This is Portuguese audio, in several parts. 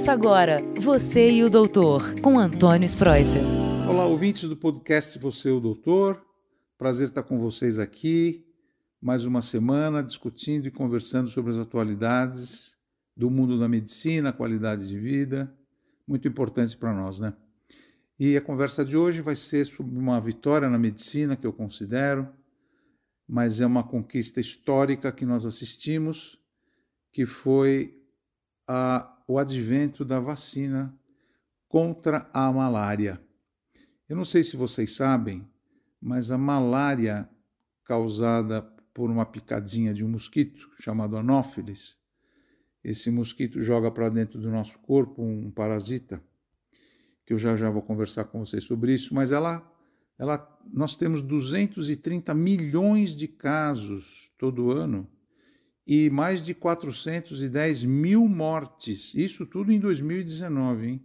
Ouça agora Você e o Doutor, com Antônio Spreuser. Olá, ouvintes do podcast Você e o Doutor. Prazer estar com vocês aqui. Mais uma semana discutindo e conversando sobre as atualidades do mundo da medicina, qualidade de vida, muito importante para nós, né? E a conversa de hoje vai ser sobre uma vitória na medicina que eu considero, mas é uma conquista histórica que nós assistimos, que foi a, o advento da vacina contra a malária. Eu não sei se vocês sabem, mas a malária causada por uma picadinha de um mosquito chamado Anófeles, esse mosquito joga para dentro do nosso corpo um parasita, que eu já já vou conversar com vocês sobre isso, mas ela, ela nós temos 230 milhões de casos todo ano e mais de 410 mil mortes, isso tudo em 2019, hein?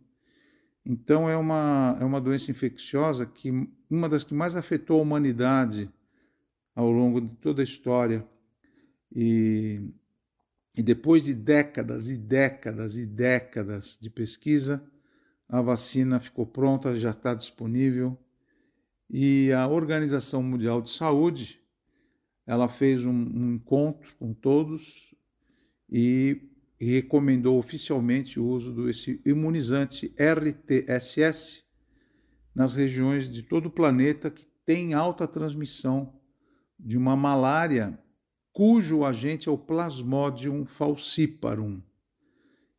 Então é uma, é uma doença infecciosa que uma das que mais afetou a humanidade ao longo de toda a história. E, e depois de décadas e décadas e décadas de pesquisa, a vacina ficou pronta, já está disponível. E a Organização Mundial de Saúde ela fez um, um encontro com todos e, recomendou oficialmente o uso desse imunizante RTSS nas regiões de todo o planeta que tem alta transmissão de uma malária cujo agente é o Plasmodium falciparum,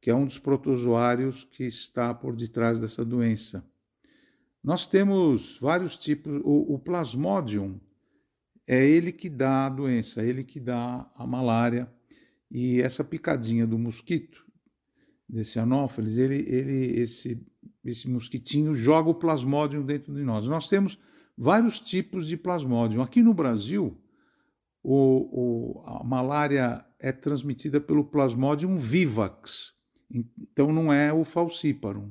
que é um dos protozoários que está por detrás dessa doença. Nós temos vários tipos. O, o Plasmodium é ele que dá a doença, é ele que dá a malária. E essa picadinha do mosquito, desse anófeles, ele, ele, esse, esse mosquitinho joga o plasmódio dentro de nós. Nós temos vários tipos de plasmódio. Aqui no Brasil, o, o, a malária é transmitida pelo plasmodium vivax, então não é o falciparum.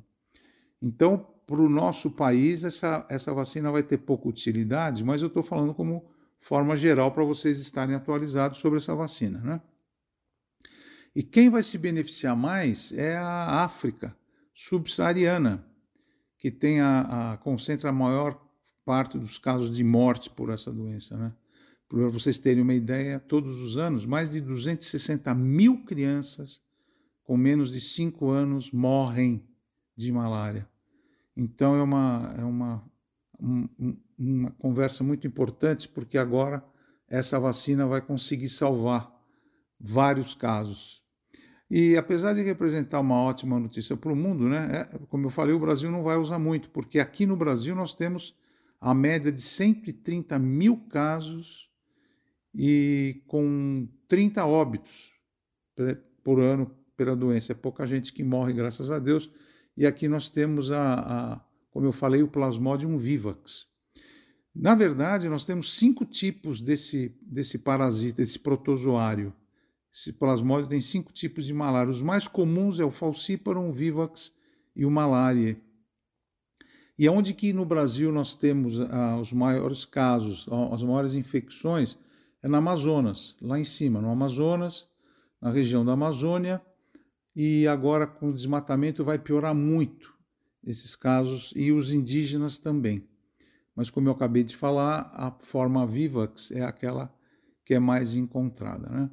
Então, para o nosso país, essa, essa vacina vai ter pouca utilidade, mas eu estou falando como forma geral para vocês estarem atualizados sobre essa vacina. Né? E quem vai se beneficiar mais é a África subsaariana, que tem a, a, concentra a maior parte dos casos de morte por essa doença. Né? Para vocês terem uma ideia, todos os anos, mais de 260 mil crianças com menos de 5 anos morrem de malária. Então é uma, é uma um, uma conversa muito importante, porque agora essa vacina vai conseguir salvar vários casos. E apesar de representar uma ótima notícia para o mundo, né, é, como eu falei, o Brasil não vai usar muito, porque aqui no Brasil nós temos a média de 130 mil casos e com 30 óbitos por ano pela doença. É pouca gente que morre, graças a Deus. E aqui nós temos a, a como eu falei, o Plasmodium vivax. Na verdade, nós temos cinco tipos desse, desse parasita, desse protozoário. Esse plasmódio tem cinco tipos de malária. Os mais comuns é o Falciparum vivax e o malária. E onde que no Brasil nós temos ah, os maiores casos, as maiores infecções, é na Amazonas, lá em cima, no Amazonas, na região da Amazônia, e agora com o desmatamento vai piorar muito esses casos e os indígenas também. Mas como eu acabei de falar, a forma Vivax é aquela que é mais encontrada, né?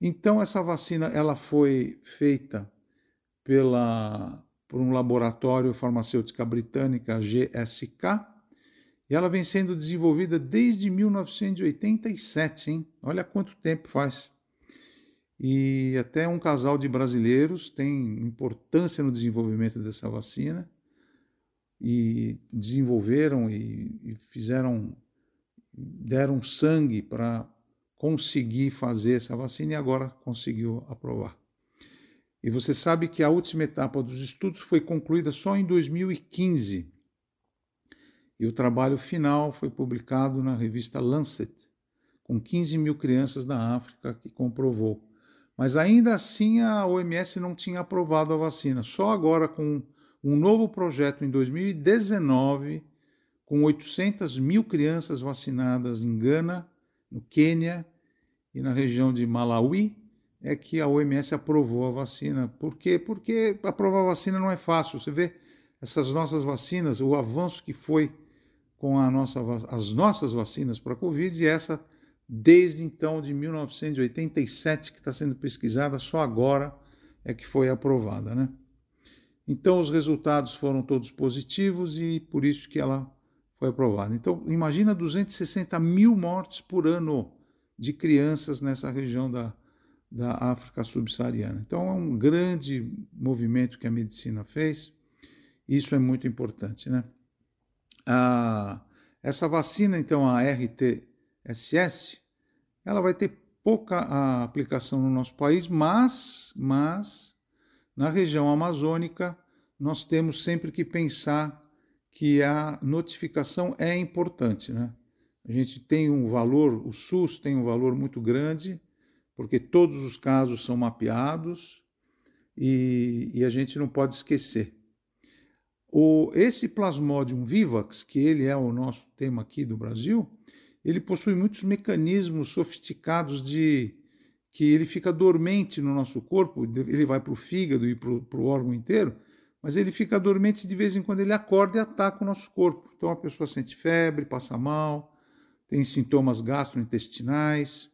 Então essa vacina ela foi feita pela por um laboratório farmacêutica britânica GSK e ela vem sendo desenvolvida desde 1987, hein? Olha quanto tempo faz. E até um casal de brasileiros tem importância no desenvolvimento dessa vacina e desenvolveram e, e fizeram, deram sangue para conseguir fazer essa vacina e agora conseguiu aprovar. E você sabe que a última etapa dos estudos foi concluída só em 2015 e o trabalho final foi publicado na revista Lancet, com 15 mil crianças da África que comprovou mas ainda assim a OMS não tinha aprovado a vacina. Só agora, com um novo projeto em 2019, com 800 mil crianças vacinadas em Gana, no Quênia e na região de Malawi, é que a OMS aprovou a vacina. Por quê? Porque aprovar a vacina não é fácil. Você vê essas nossas vacinas, o avanço que foi com nossa, as nossas vacinas para a Covid, e essa desde então, de 1987, que está sendo pesquisada, só agora é que foi aprovada. Né? Então, os resultados foram todos positivos e por isso que ela foi aprovada. Então, imagina 260 mil mortes por ano de crianças nessa região da, da África subsaariana. Então, é um grande movimento que a medicina fez. Isso é muito importante, né? Ah, essa vacina, então, a RTSS, ela vai ter pouca aplicação no nosso país, mas, mas na região amazônica nós temos sempre que pensar que a notificação é importante, né? A gente tem um valor, o SUS tem um valor muito grande, porque todos os casos são mapeados e, e a gente não pode esquecer. O, esse Plasmodium vivax, que ele é o nosso tema aqui do Brasil, ele possui muitos mecanismos sofisticados de que ele fica dormente no nosso corpo, ele vai para o fígado e para o órgão inteiro, mas ele fica dormente de vez em quando ele acorda e ataca o nosso corpo. Então a pessoa sente febre, passa mal, tem sintomas gastrointestinais,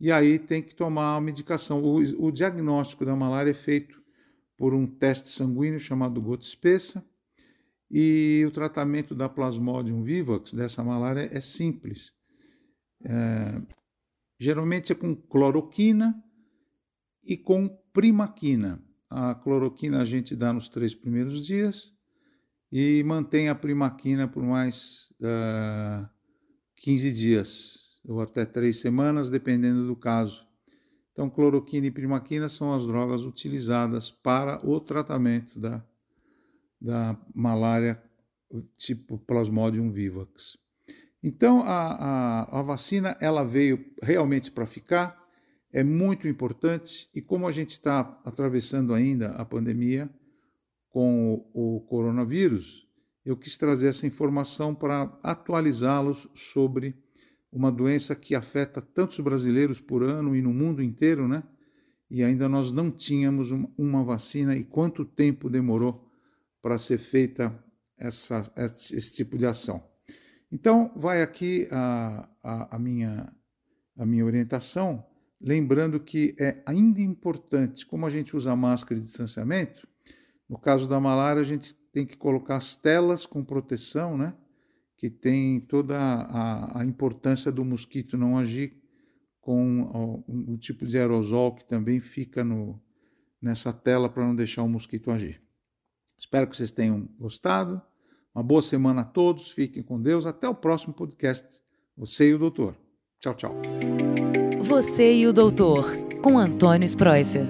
e aí tem que tomar a medicação. O, o diagnóstico da malária é feito por um teste sanguíneo chamado gota espessa, e o tratamento da Plasmodium vivax, dessa malária, é simples. É, geralmente é com cloroquina e com primaquina. A cloroquina a gente dá nos três primeiros dias e mantém a primaquina por mais uh, é, 15 dias ou até três semanas, dependendo do caso. Então, cloroquina e primaquina são as drogas utilizadas para o tratamento da da malária tipo Plasmodium vivax. Então, a, a, a vacina ela veio realmente para ficar, é muito importante, e como a gente está atravessando ainda a pandemia com o, o coronavírus, eu quis trazer essa informação para atualizá-los sobre uma doença que afeta tantos brasileiros por ano e no mundo inteiro, né? E ainda nós não tínhamos uma, vacina e quanto tempo demorou para ser feita essa, esse tipo de ação. Então, vai aqui a, a, a, minha, a minha orientação, lembrando que é ainda importante, como a gente usa máscara de distanciamento, no caso da malária, a gente tem que colocar as telas com proteção, né? que tem toda a, a importância do mosquito não agir com o, o tipo de aerosol que também fica no, nessa tela para não deixar o mosquito agir. Espero que vocês tenham gostado. Uma boa semana a todos. Fiquem com Deus. Até o próximo podcast. Você e o Doutor. Tchau, tchau. Você e o Doutor, com Antônio Spreuser.